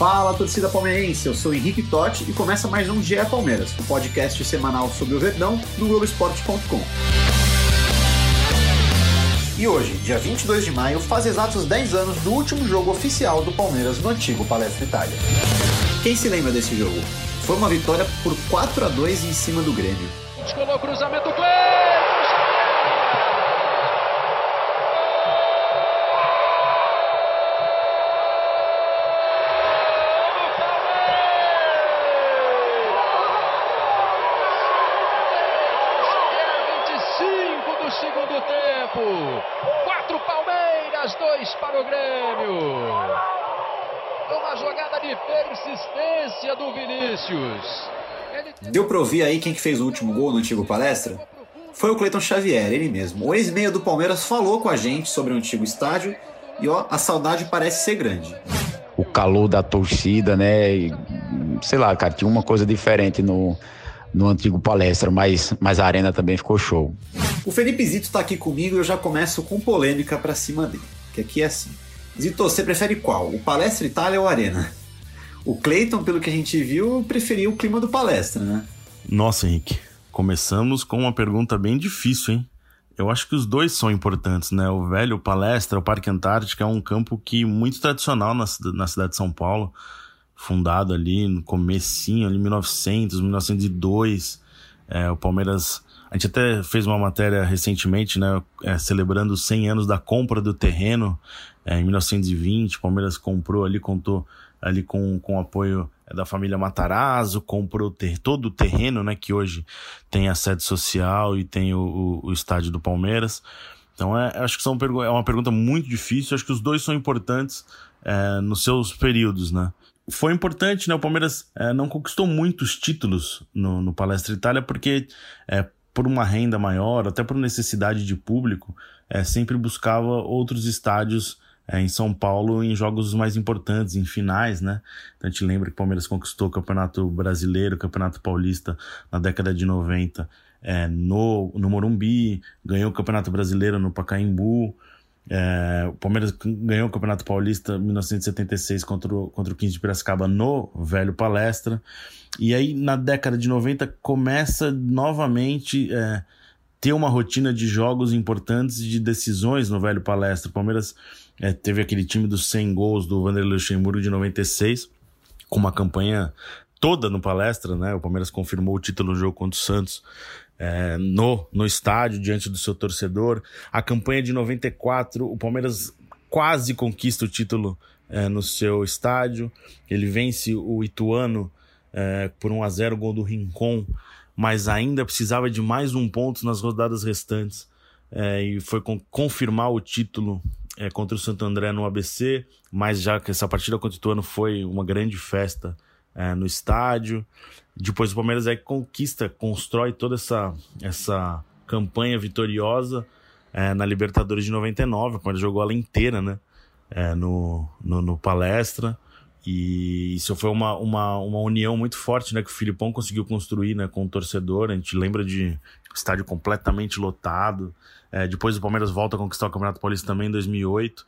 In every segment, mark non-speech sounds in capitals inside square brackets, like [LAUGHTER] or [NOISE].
Fala, torcida palmeirense! Eu sou Henrique Totti e começa mais um GE Palmeiras, o um podcast semanal sobre o Verdão no Globoesporte.com. E hoje, dia 22 de maio, faz exatos 10 anos do último jogo oficial do Palmeiras no antigo Palestra Itália. Quem se lembra desse jogo? Foi uma vitória por 4 a 2 em cima do Grêmio. Descolou o cruzamento! para o Grêmio. Uma jogada de do Vinícius. Deu para ouvir aí quem que fez o último gol no antigo palestra? Foi o Cleiton Xavier, ele mesmo. O ex-meia do Palmeiras falou com a gente sobre o antigo estádio e ó, a saudade parece ser grande. O calor da torcida, né? E, sei lá, cara, tinha uma coisa diferente no, no antigo palestra, mas, mas a arena também ficou show. O Felipe Zito está aqui comigo e eu já começo com polêmica para cima dele que aqui é assim. Zito, você prefere qual? O Palestra Itália ou Arena? O Clayton, pelo que a gente viu, preferia o clima do Palestra, né? Nossa, Henrique. Começamos com uma pergunta bem difícil, hein? Eu acho que os dois são importantes, né? O velho Palestra, o Parque Antártico, é um campo que muito tradicional na, na cidade de São Paulo, fundado ali no comecinho, ali 1900, 1902. É, o Palmeiras a gente até fez uma matéria recentemente, né, é, celebrando os 100 anos da compra do terreno é, em 1920. O Palmeiras comprou ali, contou ali com, com o apoio é, da família Matarazzo, comprou ter, todo o terreno, né, que hoje tem a sede social e tem o, o, o estádio do Palmeiras. Então, é, acho que são, é uma pergunta muito difícil. Acho que os dois são importantes é, nos seus períodos, né? foi importante, né? O Palmeiras é, não conquistou muitos títulos no, no Palestra Itália porque é, por uma renda maior, até por necessidade de público, é, sempre buscava outros estádios é, em São Paulo em jogos mais importantes, em finais, né? Então a gente lembra que o Palmeiras conquistou o Campeonato Brasileiro, o Campeonato Paulista na década de 90 é, no, no Morumbi, ganhou o Campeonato Brasileiro no Pacaembu, é, o Palmeiras ganhou o Campeonato Paulista em 1976 contra o, contra o 15 de Piracicaba no Velho Palestra. E aí, na década de 90, começa novamente é, ter uma rotina de jogos importantes e de decisões no Velho Palestra. O Palmeiras é, teve aquele time dos 100 gols do Vanderlei Luxemburgo de 96, com uma campanha toda no Palestra, né? O Palmeiras confirmou o título no jogo contra o Santos. É, no, no estádio, diante do seu torcedor. A campanha de 94, o Palmeiras quase conquista o título é, no seu estádio. Ele vence o Ituano é, por 1 a 0 gol do Rincon, mas ainda precisava de mais um ponto nas rodadas restantes é, e foi confirmar o título é, contra o Santo André no ABC, mas já que essa partida contra o Ituano foi uma grande festa é, no estádio. Depois o Palmeiras aí conquista, constrói toda essa, essa campanha vitoriosa é, na Libertadores de 99. O Palmeiras jogou ela inteira, né? É, no, no, no palestra. E isso foi uma, uma, uma união muito forte, né? Que o Filipão conseguiu construir, né? Com o torcedor. A gente lembra de estádio completamente lotado. É, depois o Palmeiras volta a conquistar o Campeonato Paulista também em 2008.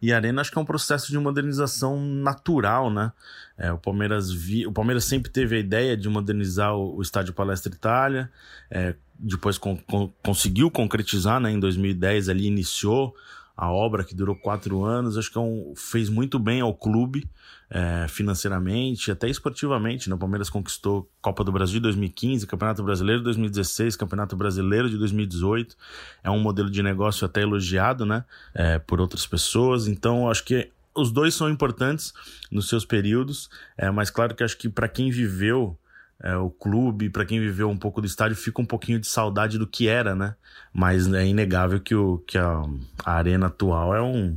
E a Arena acho que é um processo de modernização natural, né? É, o, Palmeiras vi... o Palmeiras sempre teve a ideia de modernizar o, Estádio Palestra Itália. É, depois con con conseguiu concretizar, né? Em 2010 ali iniciou a obra que durou quatro anos. Acho que é um, fez muito bem ao clube é, financeiramente, até esportivamente. Né? O Palmeiras conquistou Copa do Brasil 2015, Campeonato Brasileiro 2016, Campeonato Brasileiro de 2018. É um modelo de negócio até elogiado né? É, por outras pessoas. Então, acho que os dois são importantes nos seus períodos, é, mas claro que acho que para quem viveu é, o clube, para quem viveu um pouco do estádio, fica um pouquinho de saudade do que era, né? Mas é inegável que, o, que a, a arena atual é um,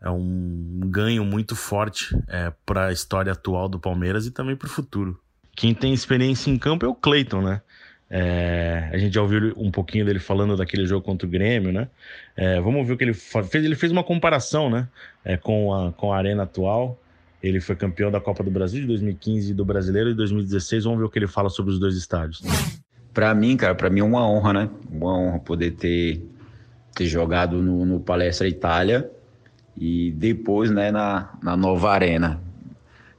é um ganho muito forte é, para a história atual do Palmeiras e também para o futuro. Quem tem experiência em campo é o Cleiton, né? É, a gente já ouviu um pouquinho dele falando daquele jogo contra o Grêmio, né? É, vamos ver o que ele fez. Ele fez uma comparação, né? É, com, a, com a arena atual. Ele foi campeão da Copa do Brasil de 2015 e do Brasileiro de 2016. Vamos ver o que ele fala sobre os dois estádios. Para mim, cara, para mim é uma honra, né? Uma honra poder ter, ter jogado no, no Palestra Itália e depois, né, na, na nova arena.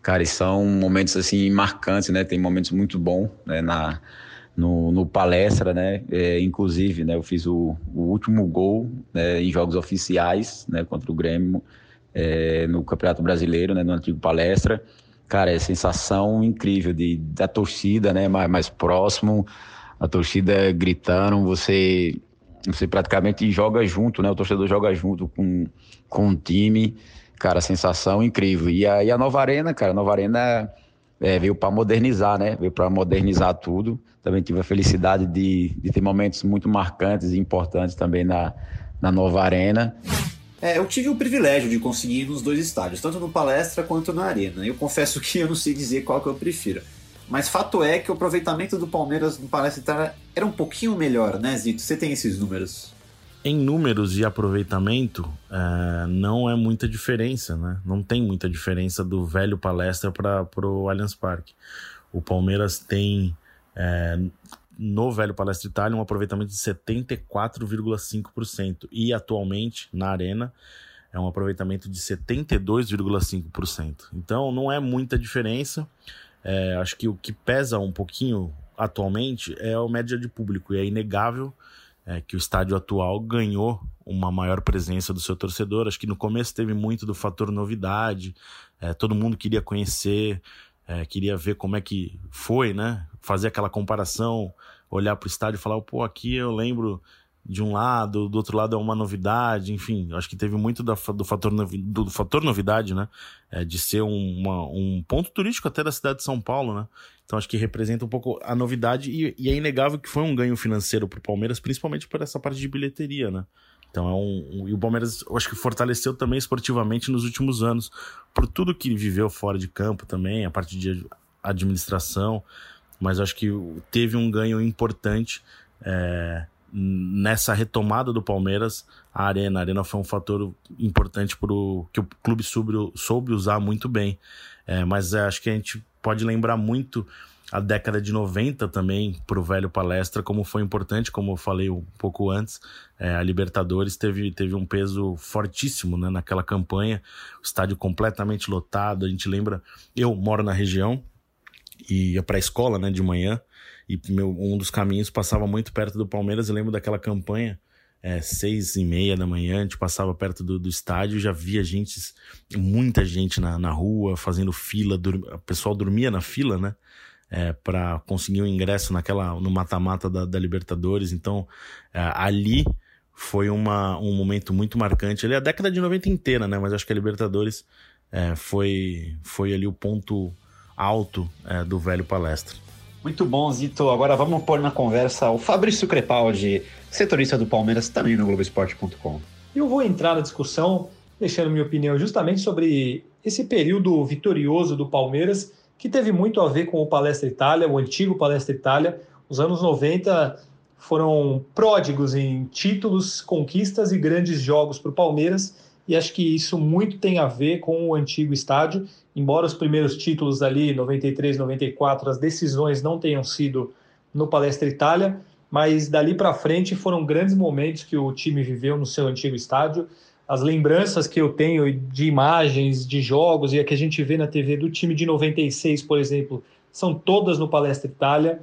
Cara, e são momentos assim marcantes, né? Tem momentos muito bons né, na, no, no palestra, né? É, inclusive, né, eu fiz o, o último gol né, em jogos oficiais, né, contra o Grêmio é, no Campeonato Brasileiro, né, no antigo palestra. Cara, é sensação incrível de da torcida, né, mais, mais próximo, a torcida gritando, você você praticamente joga junto, né? O torcedor joga junto com, com o time. Cara, sensação incrível. E a, e a nova arena, cara, a nova arena é, veio para modernizar, né? Veio para modernizar tudo. Também tive a felicidade de, de ter momentos muito marcantes e importantes também na, na nova arena. É, eu tive o privilégio de conseguir ir nos dois estádios, tanto no palestra quanto na arena. Eu confesso [LAUGHS] que eu não sei dizer qual que eu prefiro. Mas fato é que o aproveitamento do Palmeiras no Palestra era um pouquinho melhor, né, Zito? Você tem esses números? Em números e aproveitamento, é, não é muita diferença, né? Não tem muita diferença do velho Palestra para o Allianz Parque. O Palmeiras tem é, no velho Palestra Itália um aproveitamento de 74,5% e atualmente na Arena é um aproveitamento de 72,5%. Então não é muita diferença. É, acho que o que pesa um pouquinho atualmente é a média de público, e é inegável é, que o estádio atual ganhou uma maior presença do seu torcedor. Acho que no começo teve muito do fator novidade, é, todo mundo queria conhecer, é, queria ver como é que foi, né? Fazer aquela comparação, olhar para o estádio e falar, pô, aqui eu lembro de um lado, do outro lado é uma novidade, enfim, acho que teve muito do, do, fator, do fator novidade, né? É, de ser um, uma, um ponto turístico até da cidade de São Paulo, né? Então acho que representa um pouco a novidade e, e é inegável que foi um ganho financeiro para o Palmeiras, principalmente por essa parte de bilheteria, né? Então é um, um, E o Palmeiras, eu acho que fortaleceu também esportivamente nos últimos anos, por tudo que viveu fora de campo também, a parte de administração, mas acho que teve um ganho importante. É, nessa retomada do Palmeiras, a Arena. A Arena foi um fator importante pro, que o clube soube, soube usar muito bem. É, mas é, acho que a gente pode lembrar muito a década de 90 também para o velho palestra, como foi importante, como eu falei um pouco antes, é, a Libertadores teve, teve um peso fortíssimo né, naquela campanha, o estádio completamente lotado, a gente lembra, eu moro na região e ia para a escola né, de manhã, e meu, um dos caminhos passava muito perto do Palmeiras. Eu lembro daquela campanha, é, seis e meia da manhã, a gente passava perto do, do estádio, já via gente, muita gente na, na rua, fazendo fila, o pessoal dormia na fila, né? É, para conseguir o um ingresso naquela no mata-mata da, da, Libertadores. Então, é, ali foi uma, um momento muito marcante. Ali a década de 90 inteira, né? Mas acho que a Libertadores é, foi, foi ali o ponto alto é, do velho palestra. Muito bom, Zito. Agora vamos pôr na conversa o Fabrício Crepaldi, setorista do Palmeiras, também no Globoesporte.com. Eu vou entrar na discussão, deixando minha opinião justamente sobre esse período vitorioso do Palmeiras, que teve muito a ver com o Palestra Itália, o antigo Palestra Itália. Os anos 90 foram pródigos em títulos, conquistas e grandes jogos para o Palmeiras e acho que isso muito tem a ver com o antigo estádio, embora os primeiros títulos ali, 93, 94, as decisões não tenham sido no Palestra Itália, mas dali para frente foram grandes momentos que o time viveu no seu antigo estádio. As lembranças que eu tenho de imagens, de jogos e a que a gente vê na TV do time de 96, por exemplo, são todas no Palestra Itália.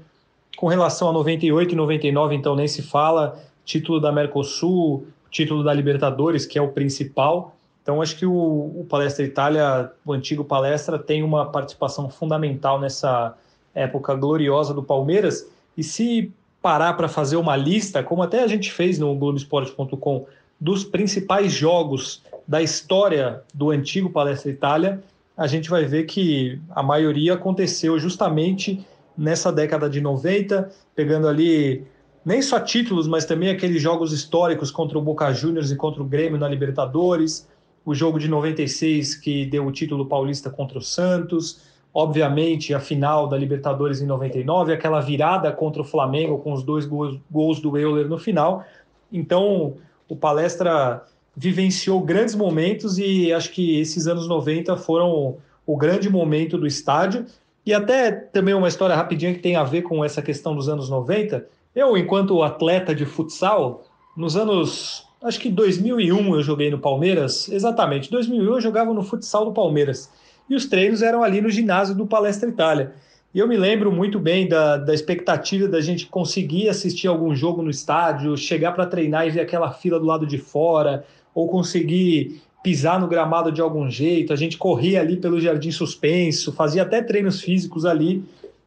Com relação a 98 e 99, então nem se fala, título da Mercosul, título da Libertadores, que é o principal. Então, acho que o, o, Palestra Itália, o antigo Palestra, tem uma participação fundamental nessa época gloriosa do Palmeiras. E se parar para fazer uma lista, como até a gente fez no Globoesporte.com, dos principais jogos da história do antigo Palestra Itália, a gente vai ver que a maioria aconteceu justamente nessa década de 90, pegando ali nem só títulos, mas também aqueles jogos históricos contra o Boca Juniors e contra o Grêmio na Libertadores, o jogo de 96 que deu o título paulista contra o Santos, obviamente a final da Libertadores em 99, aquela virada contra o Flamengo com os dois gols, gols do Euler no final. Então, o Palestra vivenciou grandes momentos e acho que esses anos 90 foram o grande momento do estádio. E até também uma história rapidinha que tem a ver com essa questão dos anos 90. Eu, enquanto atleta de futsal, nos anos, acho que 2001 eu joguei no Palmeiras, exatamente, 2001 eu jogava no futsal do Palmeiras. E os treinos eram ali no ginásio do Palestra Itália. E eu me lembro muito bem da, da expectativa da gente conseguir assistir algum jogo no estádio, chegar para treinar e ver aquela fila do lado de fora, ou conseguir pisar no gramado de algum jeito. A gente corria ali pelo jardim suspenso, fazia até treinos físicos ali.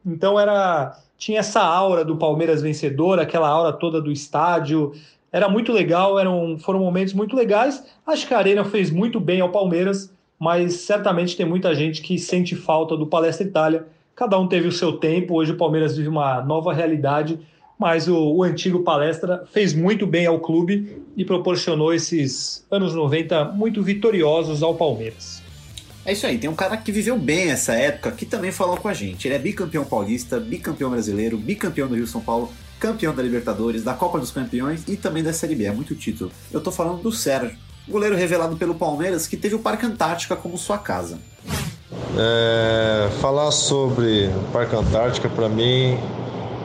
Então era tinha essa aura do Palmeiras vencedor, aquela aura toda do estádio. Era muito legal, eram, foram momentos muito legais. Acho que a Arena fez muito bem ao Palmeiras, mas certamente tem muita gente que sente falta do Palestra Itália. Cada um teve o seu tempo, hoje o Palmeiras vive uma nova realidade mas o, o, antigo Palestra fez muito bem ao clube e proporcionou esses anos 90 muito vitoriosos ao Palmeiras. É isso aí, tem um cara que viveu bem essa época que também falou com a gente. Ele é bicampeão paulista, bicampeão brasileiro, bicampeão do Rio São Paulo, campeão da Libertadores, da Copa dos Campeões e também da Série B. É muito título. Eu tô falando do Sérgio, goleiro revelado pelo Palmeiras que teve o Parque Antártica como sua casa. É, falar sobre o Parque Antártica para mim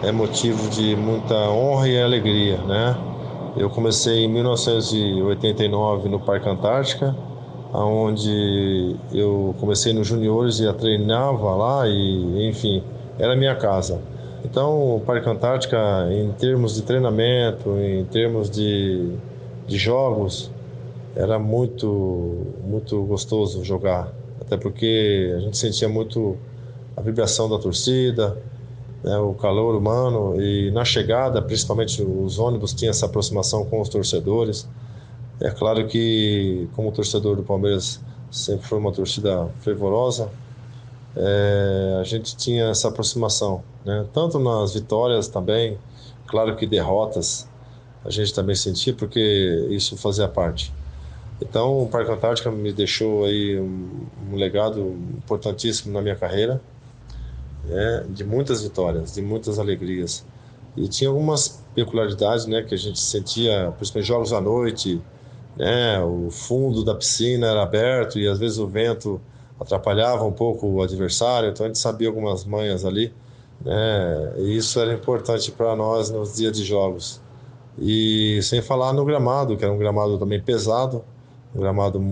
é motivo de muita honra e alegria, né? Eu comecei em 1989 no Parque Antártica, onde eu comecei nos juniores e treinava lá e, enfim, era minha casa. Então, o Parque Antártica, em termos de treinamento, em termos de, de jogos, era muito, muito gostoso jogar. Até porque a gente sentia muito a vibração da torcida, né, o calor humano e na chegada, principalmente os ônibus tinham essa aproximação com os torcedores. É claro que, como torcedor do Palmeiras sempre foi uma torcida fervorosa, é, a gente tinha essa aproximação, né? tanto nas vitórias também, claro que derrotas a gente também sentia, porque isso fazia parte. Então, o Parque Antártica me deixou aí um, um legado importantíssimo na minha carreira né, de muitas vitórias, de muitas alegrias. E tinha algumas peculiaridades, né, que a gente sentia, principalmente jogos à noite, né, o fundo da piscina era aberto e às vezes o vento atrapalhava um pouco o adversário, então a gente sabia algumas manhas ali, né, e isso era importante para nós nos dias de jogos. E sem falar no gramado, que era um gramado também pesado, gramado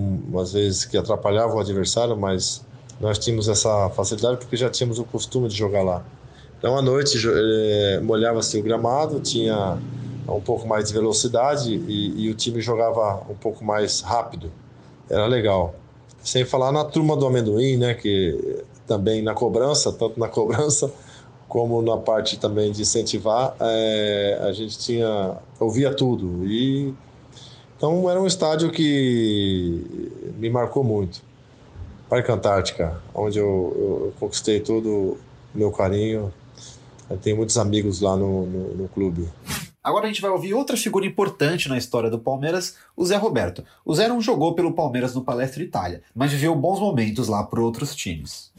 às vezes que atrapalhava o adversário, mas nós tínhamos essa facilidade porque já tínhamos o costume de jogar lá. Então, à noite, eh, molhava-se o gramado, tinha um pouco mais de velocidade e, e, o time jogava um pouco mais rápido. Era legal. Sem falar na turma do amendoim, né? Que também na cobrança, tanto na cobrança como na parte também de incentivar, é, a gente tinha ouvia tudo e então era um estádio que me marcou muito. Parque Antártica, onde eu, eu conquistei todo o meu carinho. Eu tenho muitos amigos lá no, no, no clube. Agora a gente vai ouvir outra figura importante na história do Palmeiras, o Zé Roberto. O Zé não jogou pelo Palmeiras no Palestra Itália, mas viveu bons momentos lá por outros times.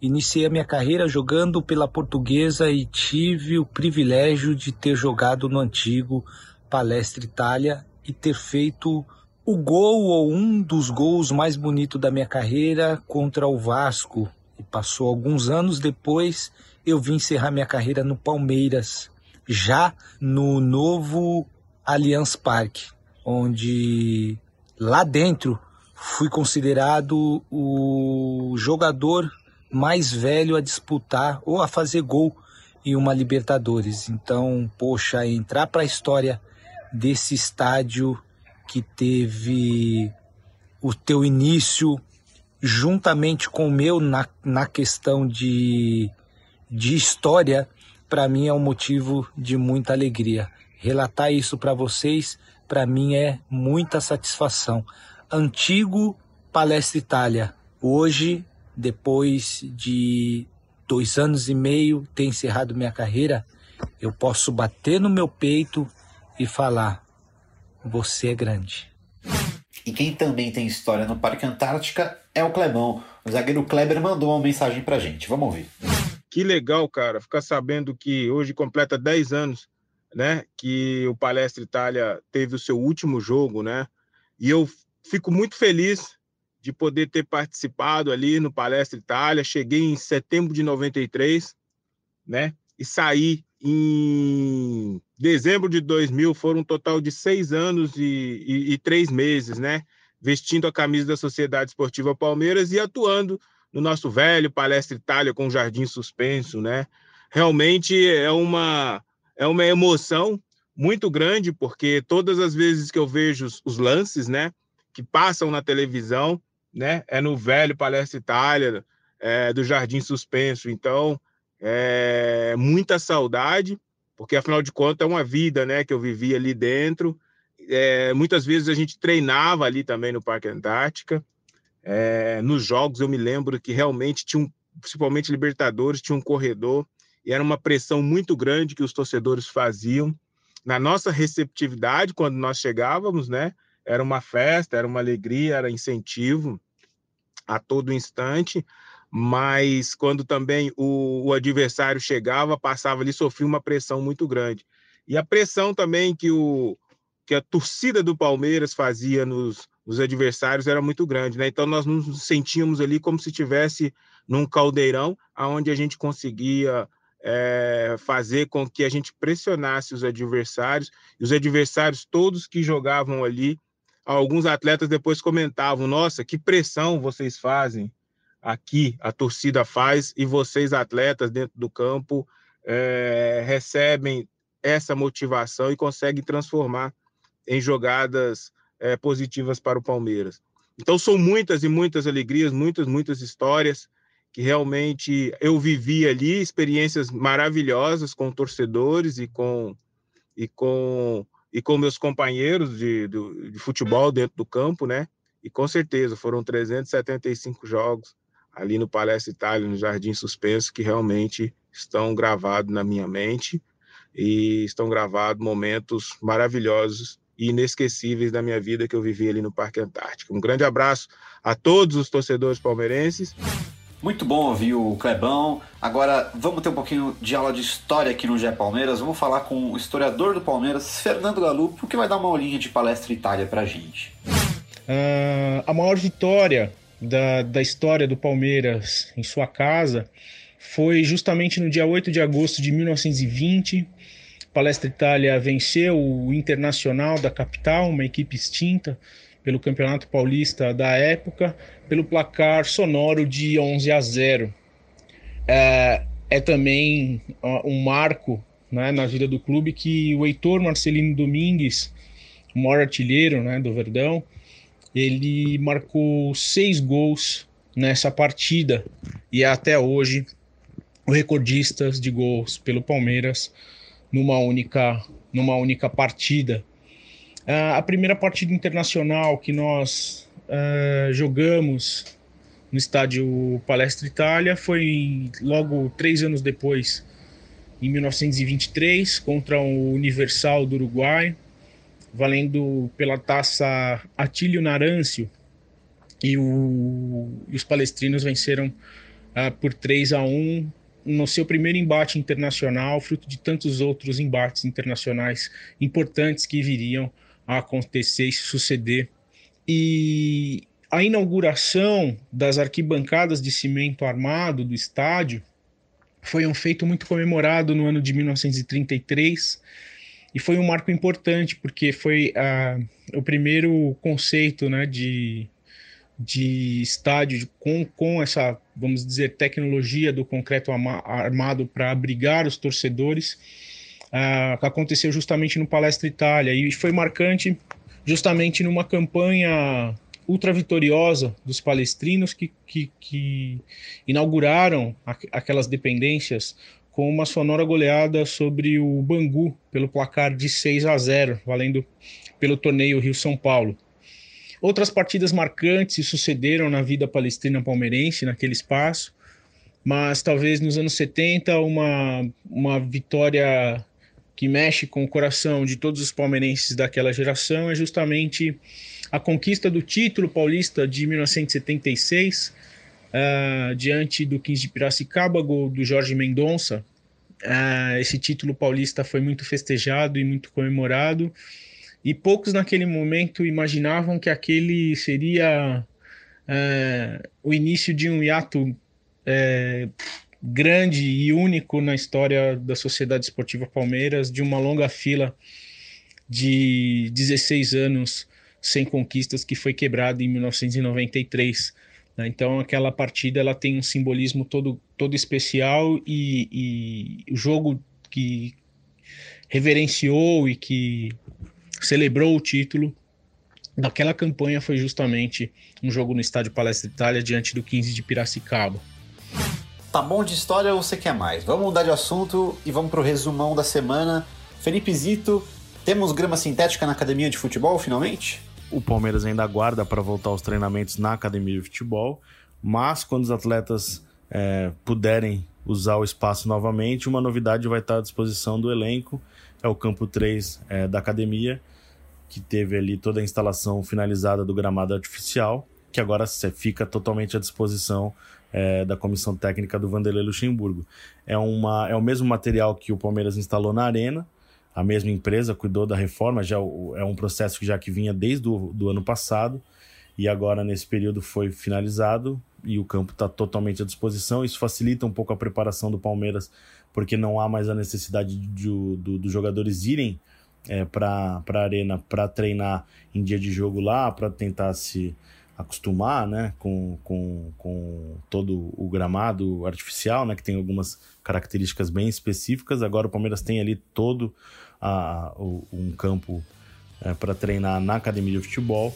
Iniciei a minha carreira jogando pela Portuguesa e tive o privilégio de ter jogado no antigo Palestra Itália e ter feito o gol ou um dos gols mais bonitos da minha carreira contra o Vasco. E passou alguns anos depois, eu vim encerrar minha carreira no Palmeiras, já no novo Allianz Parque, onde lá dentro fui considerado o jogador mais velho a disputar ou a fazer gol em uma Libertadores. Então, poxa, entrar para a história desse estádio que teve o teu início juntamente com o meu na, na questão de, de história, para mim é um motivo de muita alegria. Relatar isso para vocês, para mim é muita satisfação. Antigo Palestra Itália, hoje, depois de dois anos e meio ter encerrado minha carreira, eu posso bater no meu peito e falar: você é grande. E quem também tem história no Parque Antártica é o Clebão. O zagueiro Kleber mandou uma mensagem pra gente. Vamos ouvir. Que legal, cara, ficar sabendo que hoje completa 10 anos, né? Que o Palestra Itália teve o seu último jogo, né? E eu fico muito feliz de poder ter participado ali no Palestra Itália. Cheguei em setembro de 93, né? E saí em dezembro de 2000. Foram um total de seis anos e, e, e três meses, né? Vestindo a camisa da Sociedade Esportiva Palmeiras e atuando no nosso velho Palestra Itália com o Jardim Suspenso, né? Realmente é uma, é uma emoção muito grande, porque todas as vezes que eu vejo os, os lances, né? Que passam na televisão, né? É no velho Palestra Itália, é, do Jardim Suspenso. Então, é muita saudade, porque afinal de contas é uma vida, né? Que eu vivi ali dentro. É, muitas vezes a gente treinava ali também no Parque Antártica. É, nos jogos eu me lembro que realmente tinha um, principalmente Libertadores, tinha um corredor e era uma pressão muito grande que os torcedores faziam na nossa receptividade quando nós chegávamos, né? Era uma festa, era uma alegria, era incentivo a todo instante, mas quando também o, o adversário chegava, passava ali, sofria uma pressão muito grande. E a pressão também que, o, que a torcida do Palmeiras fazia nos, nos adversários era muito grande, né? Então nós nos sentíamos ali como se tivesse num caldeirão, aonde a gente conseguia é, fazer com que a gente pressionasse os adversários, e os adversários todos que jogavam ali alguns atletas depois comentavam: nossa, que pressão vocês fazem aqui, a torcida faz, e vocês, atletas, dentro do campo, é, recebem essa motivação e conseguem transformar em jogadas é, positivas para o Palmeiras. Então, são muitas e muitas alegrias, muitas, muitas histórias que realmente eu vivi ali, experiências maravilhosas com torcedores e com, e com e com meus companheiros de, de, de, futebol dentro do campo, né? E com certeza foram 375 jogos ali no Palestra Itália, no Jardim Suspenso, que realmente estão gravados na minha mente e estão gravados momentos maravilhosos e inesquecíveis da minha vida que eu vivi ali no Parque Antártico. Um grande abraço a todos os torcedores palmeirenses. Muito bom ouvir o Clebão. Agora vamos ter um pouquinho de aula de história aqui no GE Palmeiras. Vamos falar com o historiador do Palmeiras, Fernando Galupo, que vai dar uma aulinha de palestra Itália pra gente. Uh, a maior vitória da, da história do Palmeiras em sua casa foi justamente no dia 8 de agosto de 1920. Palestra Itália venceu o Internacional da capital, uma equipe extinta, pelo Campeonato Paulista da época, pelo placar sonoro de 11 a 0. É, é também um marco né, na vida do clube que o Heitor Marcelino Domingues, o maior artilheiro né, do Verdão, ele marcou seis gols nessa partida e é até hoje o recordista de gols pelo Palmeiras numa única, numa única partida. Uh, a primeira partida internacional que nós uh, jogamos no estádio Palestra Itália foi logo três anos depois, em 1923, contra o Universal do Uruguai, valendo pela taça Atílio Narâncio. E, o, e os palestrinos venceram uh, por 3 a 1 no seu primeiro embate internacional, fruto de tantos outros embates internacionais importantes que viriam a acontecer e suceder. E a inauguração das arquibancadas de cimento armado do estádio foi um feito muito comemorado no ano de 1933 e foi um marco importante porque foi uh, o primeiro conceito né, de, de estádio com, com essa, vamos dizer, tecnologia do concreto armado para abrigar os torcedores uh, que aconteceu justamente no Palestra Itália. E foi marcante justamente numa campanha ultra vitoriosa dos palestrinos que, que, que inauguraram aquelas dependências com uma sonora goleada sobre o Bangu pelo placar de 6 a 0, valendo pelo torneio Rio-São Paulo. Outras partidas marcantes se sucederam na vida palestrina palmeirense naquele espaço, mas talvez nos anos 70 uma, uma vitória que mexe com o coração de todos os palmeirenses daquela geração é justamente a conquista do título paulista de 1976, uh, diante do 15 de Piracicaba, gol do Jorge Mendonça. Uh, esse título paulista foi muito festejado e muito comemorado, e poucos naquele momento imaginavam que aquele seria uh, o início de um hiato grande e único na história da Sociedade Esportiva Palmeiras, de uma longa fila de 16 anos sem conquistas que foi quebrada em 1993. Né? Então aquela partida ela tem um simbolismo todo, todo especial e, e o jogo que reverenciou e que celebrou o título daquela campanha foi justamente um jogo no Estádio Palestra Itália diante do 15 de Piracicaba. Tá bom de história ou você quer mais? Vamos mudar de assunto e vamos pro resumão da semana. Felipe Zito, temos grama sintética na academia de futebol finalmente? O Palmeiras ainda aguarda para voltar aos treinamentos na academia de futebol, mas quando os atletas é, puderem usar o espaço novamente, uma novidade vai estar à disposição do elenco. É o campo 3 é, da academia, que teve ali toda a instalação finalizada do gramado artificial, que agora fica totalmente à disposição é, da comissão técnica do Vanderlei Luxemburgo. É, uma, é o mesmo material que o Palmeiras instalou na arena, a mesma empresa cuidou da reforma, já é um processo que já que vinha desde o do ano passado e agora nesse período foi finalizado e o campo está totalmente à disposição. Isso facilita um pouco a preparação do Palmeiras, porque não há mais a necessidade de, de, dos jogadores irem é, para a arena para treinar em dia de jogo lá, para tentar se acostumar né, com, com, com todo o gramado artificial, né, que tem algumas características bem específicas. Agora o Palmeiras tem ali todo a, um campo é, para treinar na academia de futebol.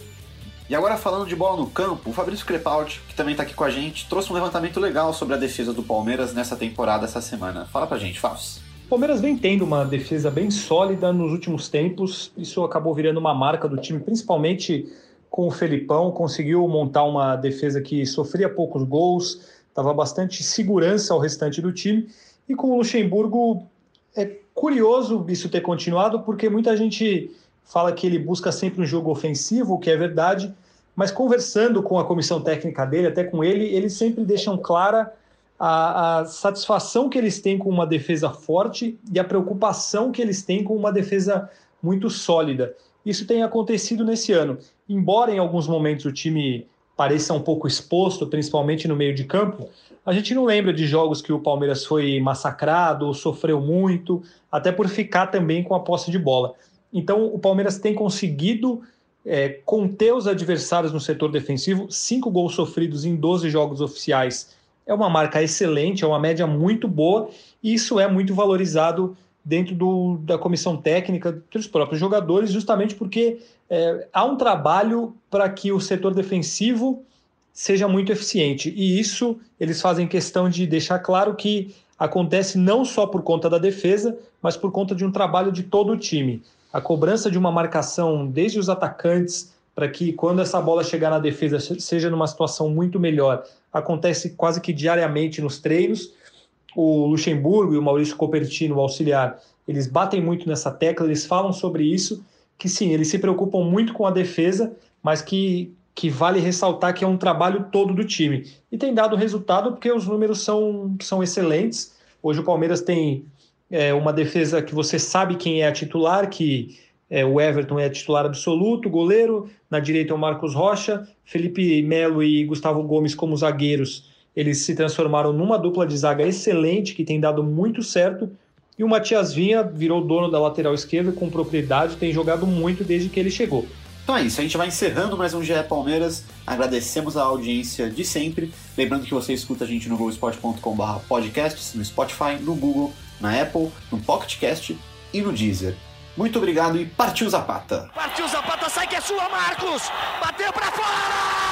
E agora falando de bola no campo, o Fabrício Crepaldi, que também está aqui com a gente, trouxe um levantamento legal sobre a defesa do Palmeiras nessa temporada, essa semana. Fala pra gente, Fábio. O Palmeiras vem tendo uma defesa bem sólida nos últimos tempos. Isso acabou virando uma marca do time, principalmente com o Felipão, conseguiu montar uma defesa que sofria poucos gols, dava bastante segurança ao restante do time. E com o Luxemburgo, é curioso isso ter continuado, porque muita gente fala que ele busca sempre um jogo ofensivo, o que é verdade, mas conversando com a comissão técnica dele, até com ele, eles sempre deixam clara a, a, satisfação que eles têm com uma defesa forte e a preocupação que eles têm com uma defesa muito sólida. Isso tem acontecido nesse ano. Embora em alguns momentos o time pareça um pouco exposto, principalmente no meio de campo, a gente não lembra de jogos que o Palmeiras foi massacrado sofreu muito, até por ficar também com a posse de bola. Então o Palmeiras tem conseguido é, conter os adversários no setor defensivo, cinco gols sofridos em 12 jogos oficiais. É uma marca excelente, é uma média muito boa, e isso é muito valorizado dentro do, da comissão técnica, dos próprios jogadores, justamente porque é, há um trabalho para que o setor defensivo seja muito eficiente. E isso eles fazem questão de deixar claro que acontece não só por conta da defesa, mas por conta de um trabalho de todo o time. A cobrança de uma marcação desde os atacantes para que quando essa bola chegar na defesa seja numa situação muito melhor, acontece quase que diariamente nos treinos o Luxemburgo e o Maurício Copertino, o auxiliar, eles batem muito nessa tecla, eles falam sobre isso, que sim, eles se preocupam muito com a defesa, mas que, que vale ressaltar que é um trabalho todo do time. E tem dado resultado porque os números são, são excelentes. Hoje o Palmeiras tem é, uma defesa que você sabe quem é a titular, que é, o Everton é titular absoluto, goleiro, na direita é o Marcos Rocha, Felipe Melo e Gustavo Gomes como zagueiros eles se transformaram numa dupla de zaga excelente, que tem dado muito certo. E o Matias Vinha virou dono da lateral esquerda com propriedade, tem jogado muito desde que ele chegou. Então é isso, a gente vai encerrando mais um GE Palmeiras. Agradecemos a audiência de sempre. Lembrando que você escuta a gente no globoesporte.com.br podcasts, no Spotify, no Google, na Apple, no PocketCast e no Deezer. Muito obrigado e partiu Zapata! Partiu Zapata, sai que é sua, Marcos! Bateu para fora!